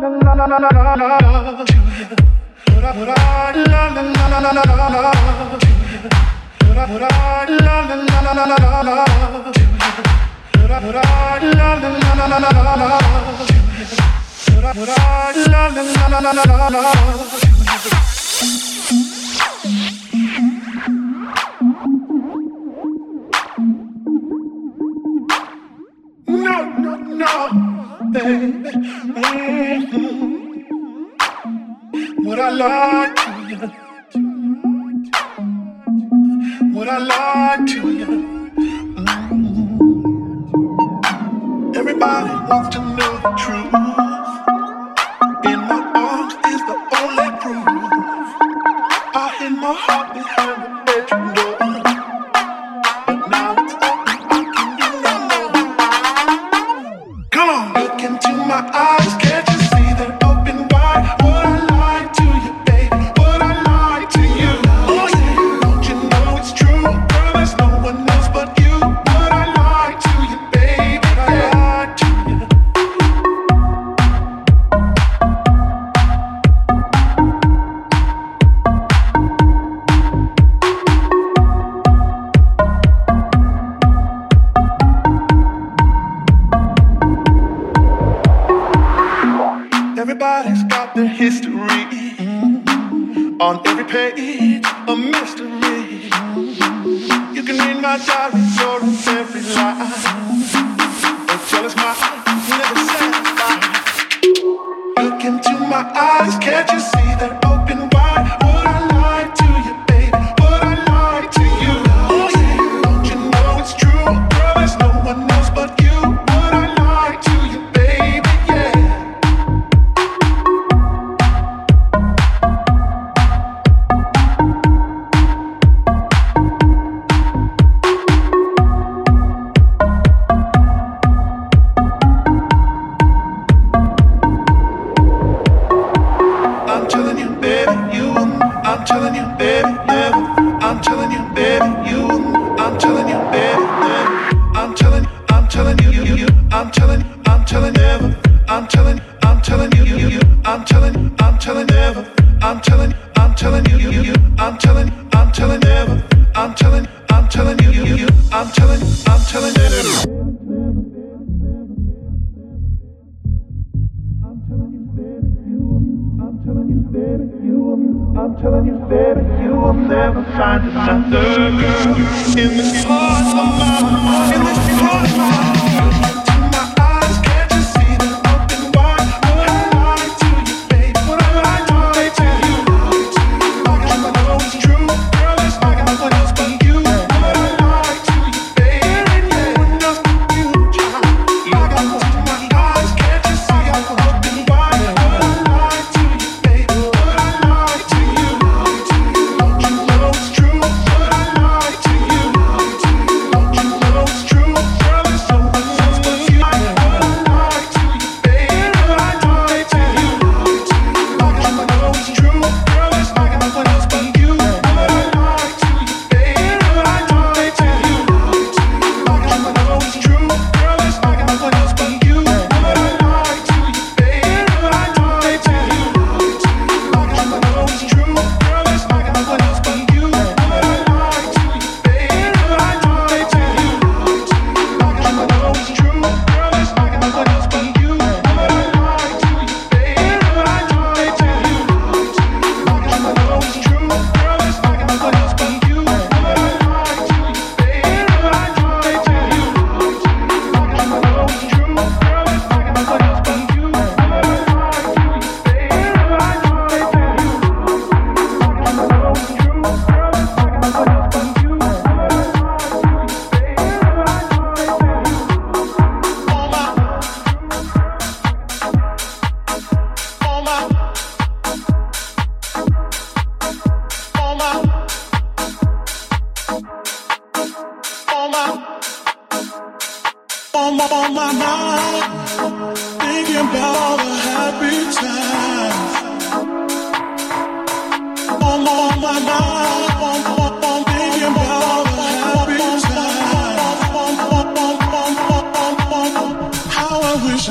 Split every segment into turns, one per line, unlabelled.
No, no, no. Mm-hmm. What I lie to you. What I lie to you. Mm-hmm. Everybody wants to know the truth.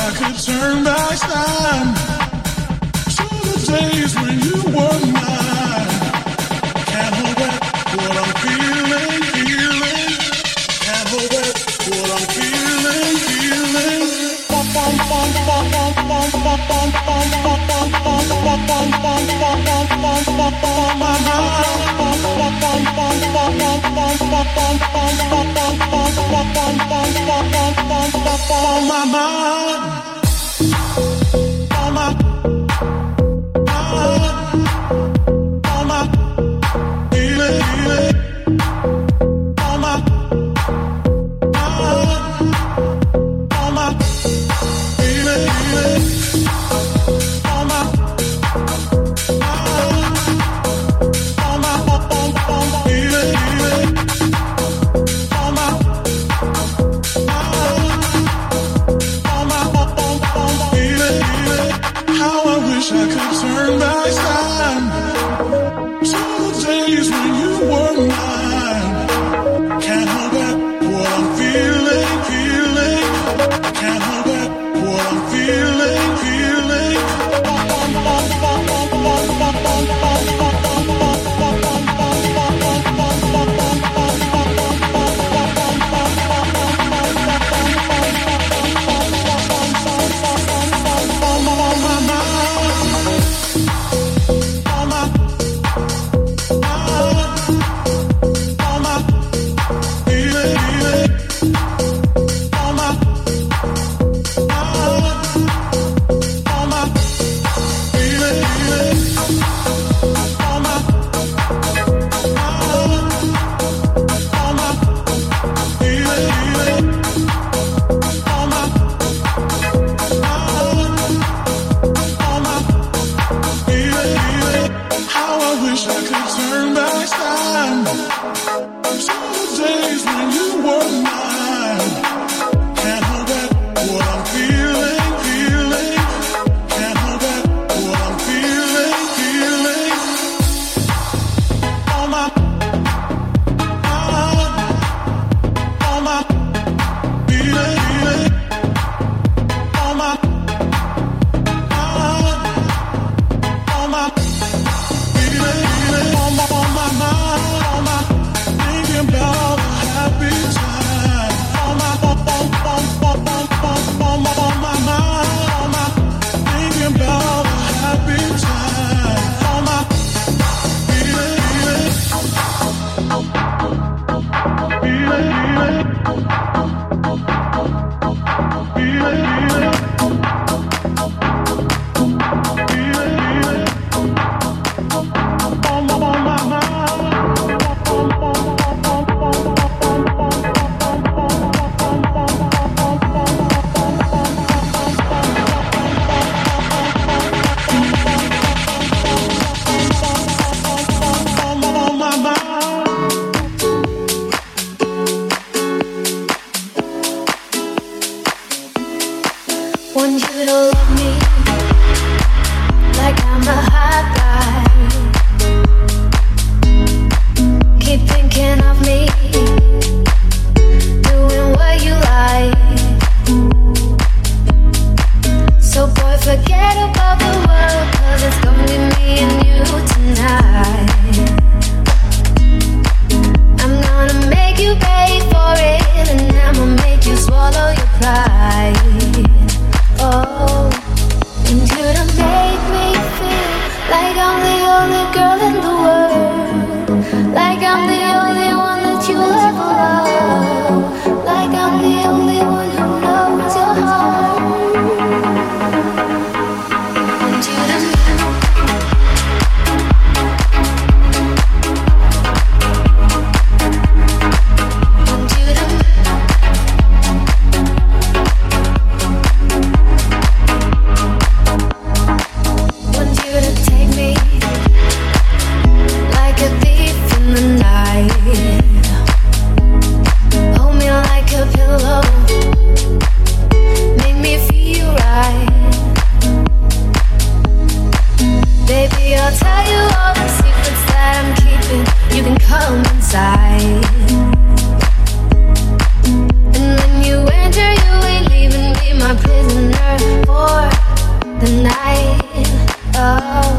I could turn back time to the days when you were mine. Can't what I'm feeling, feeling. Can't what I'm feeling, feeling. My mind on my mind.
me feel like I'm the only girl in the world. love.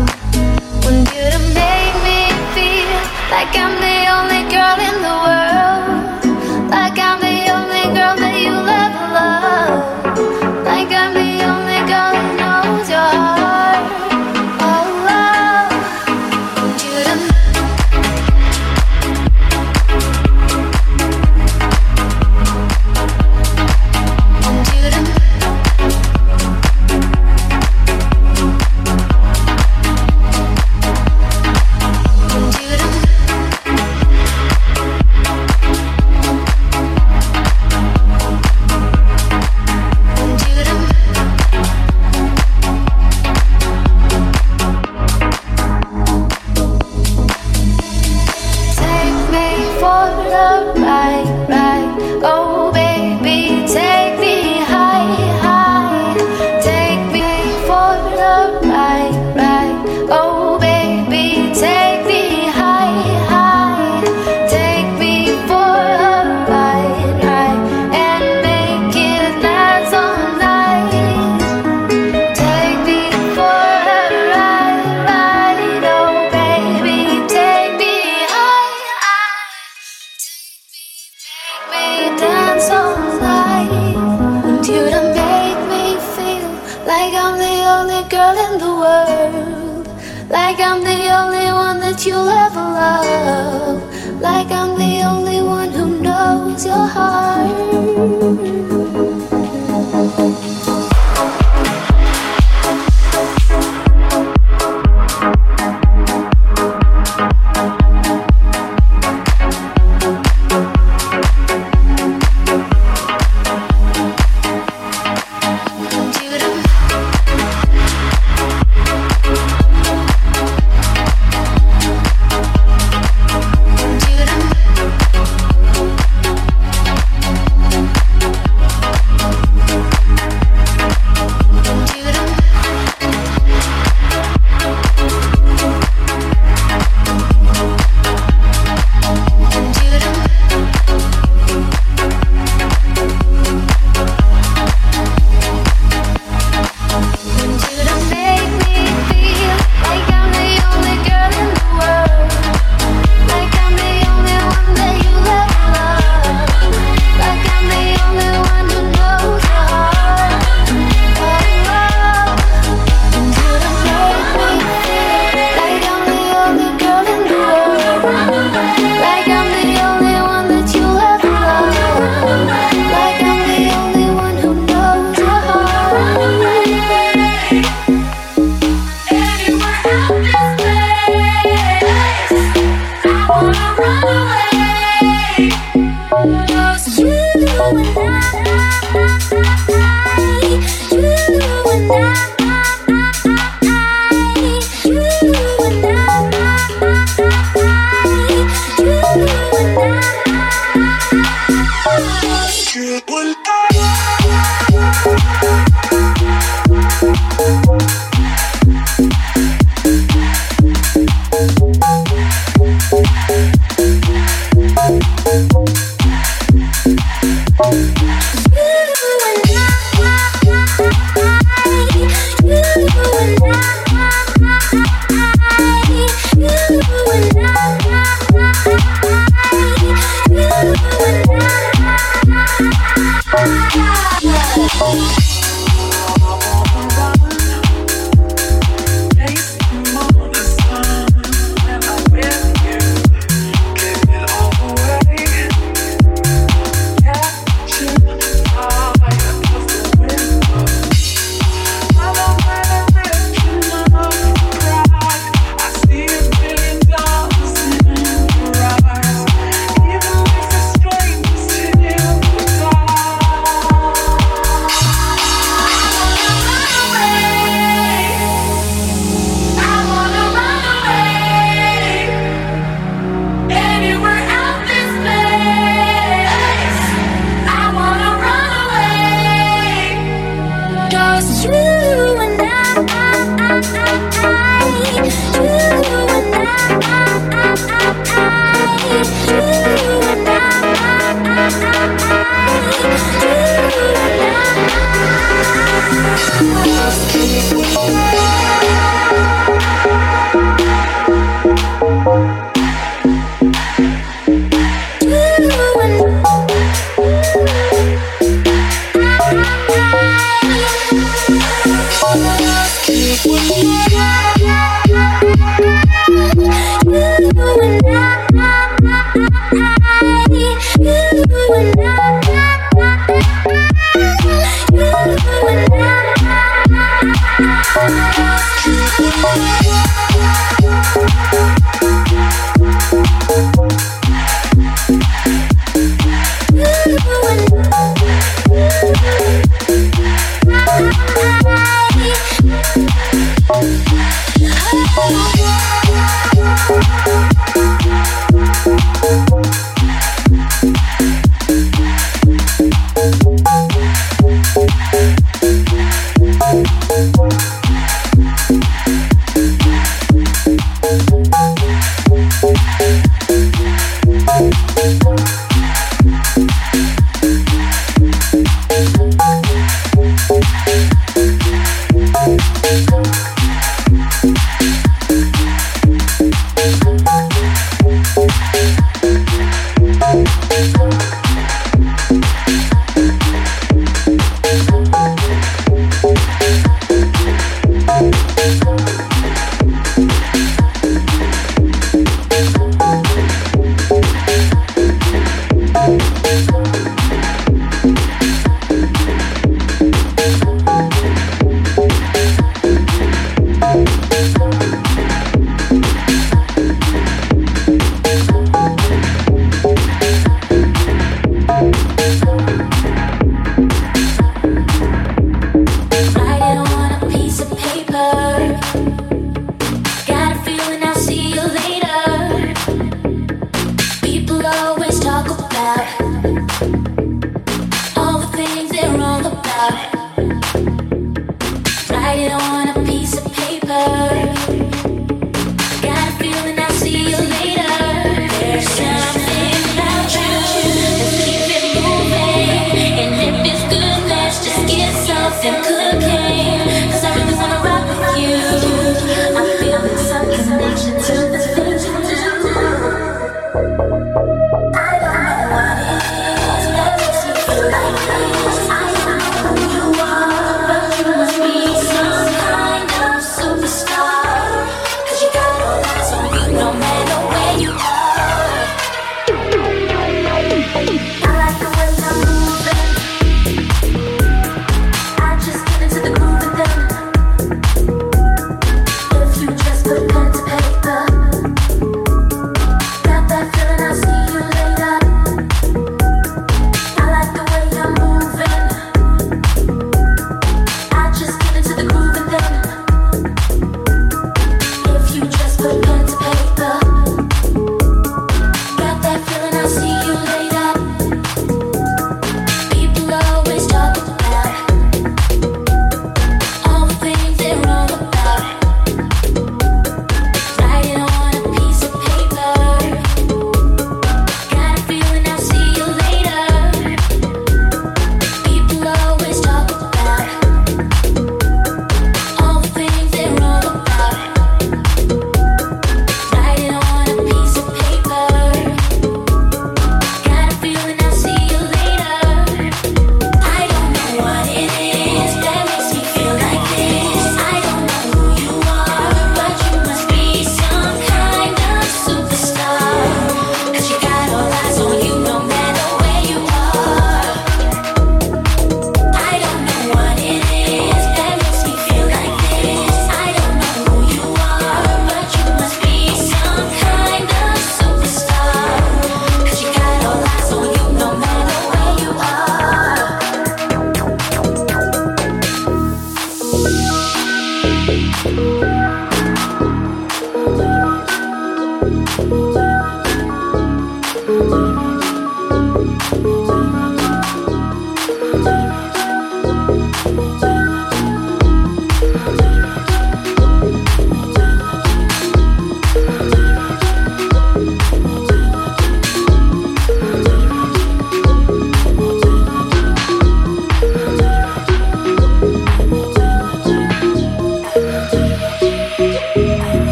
you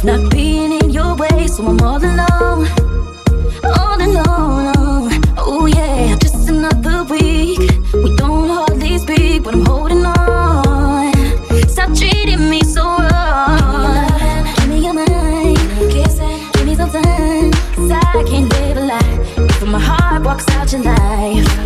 of not being in your way, so I'm all alone, all alone. Oh, oh yeah, just another week. We don't hardly speak, but I'm holding on. Stop treating me so wrong. Give me your mind, give me some time, 'cause I can't live a lie. If my heart walks out your life,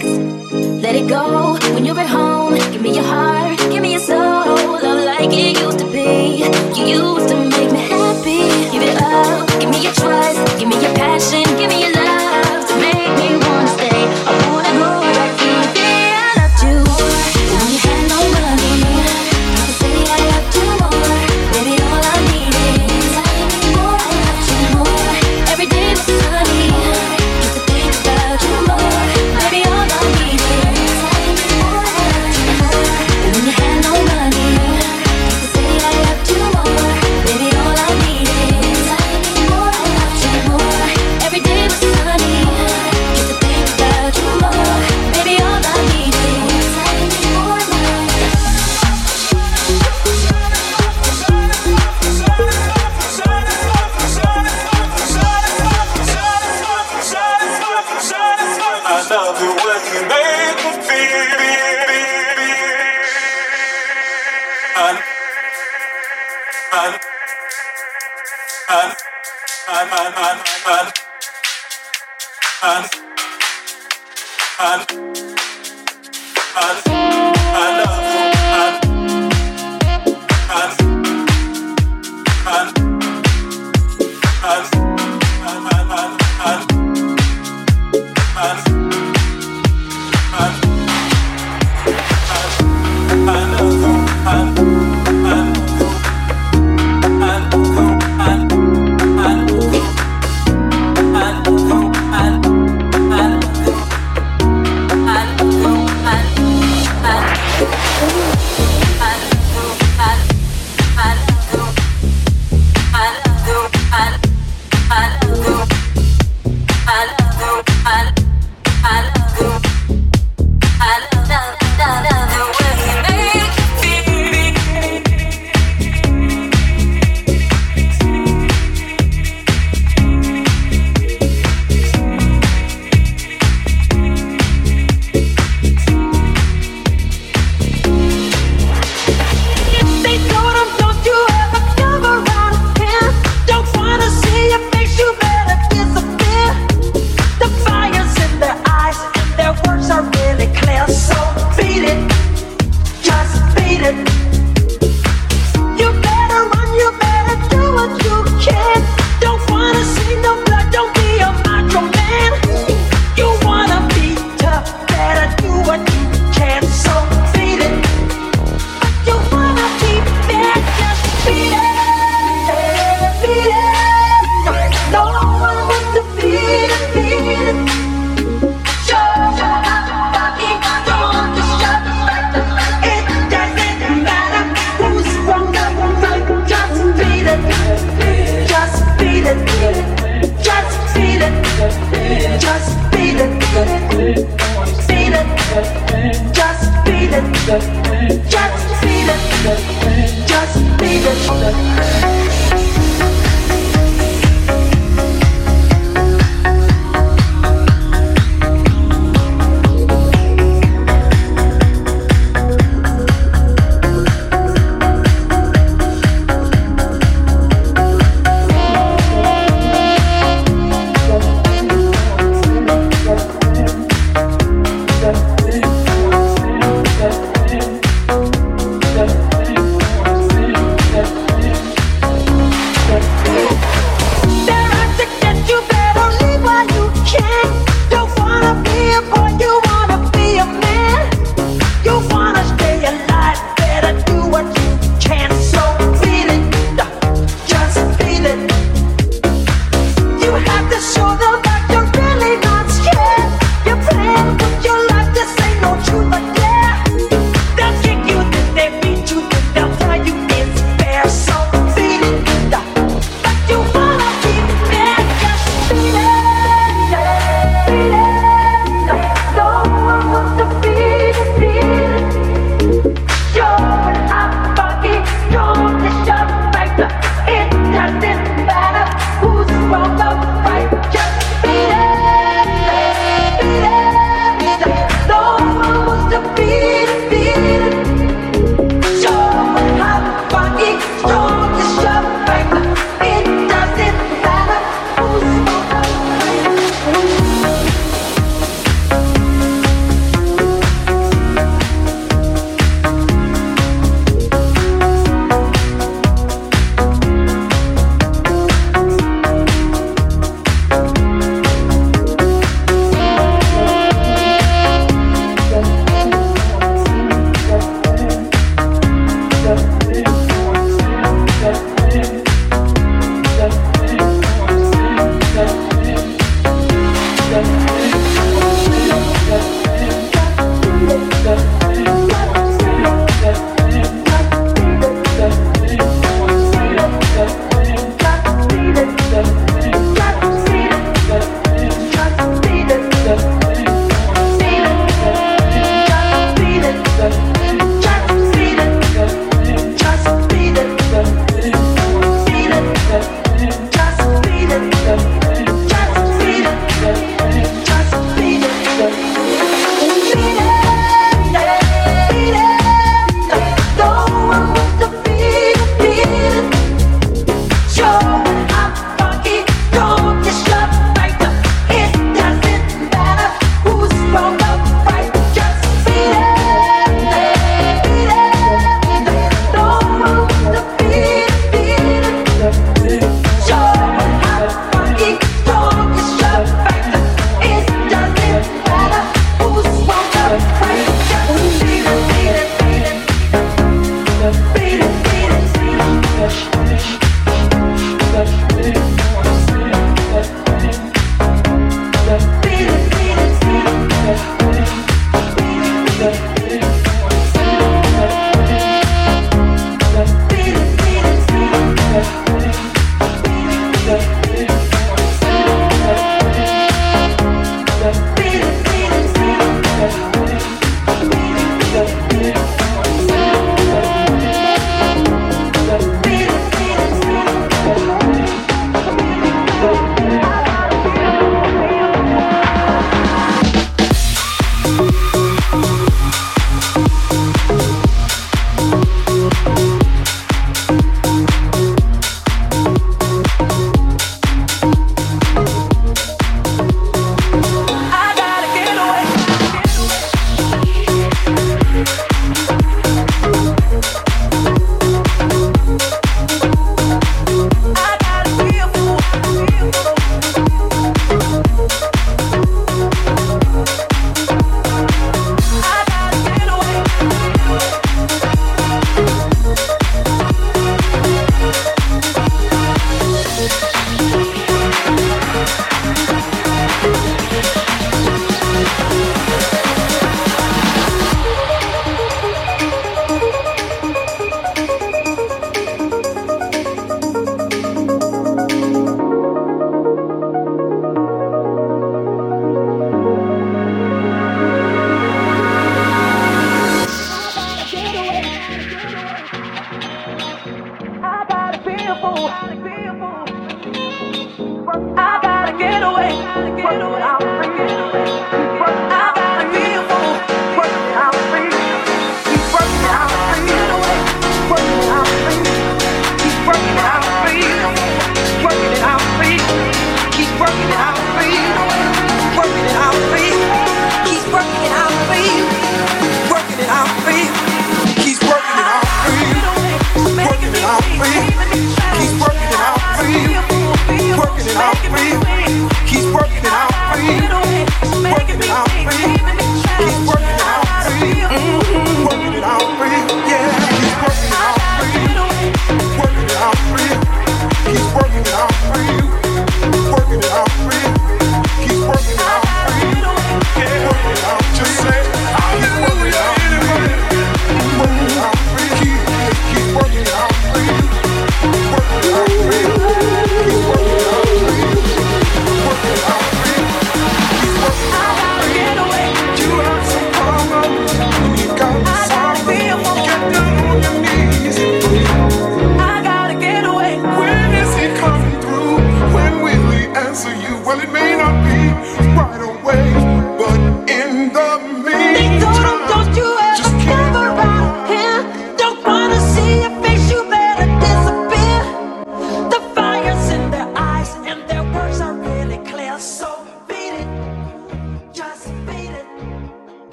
sex. Let it go when you're at home. Give me your heart, give me your soul. Love like it used to be. You used to make me happy. Give it up, give me your trust, give me your passion, give me your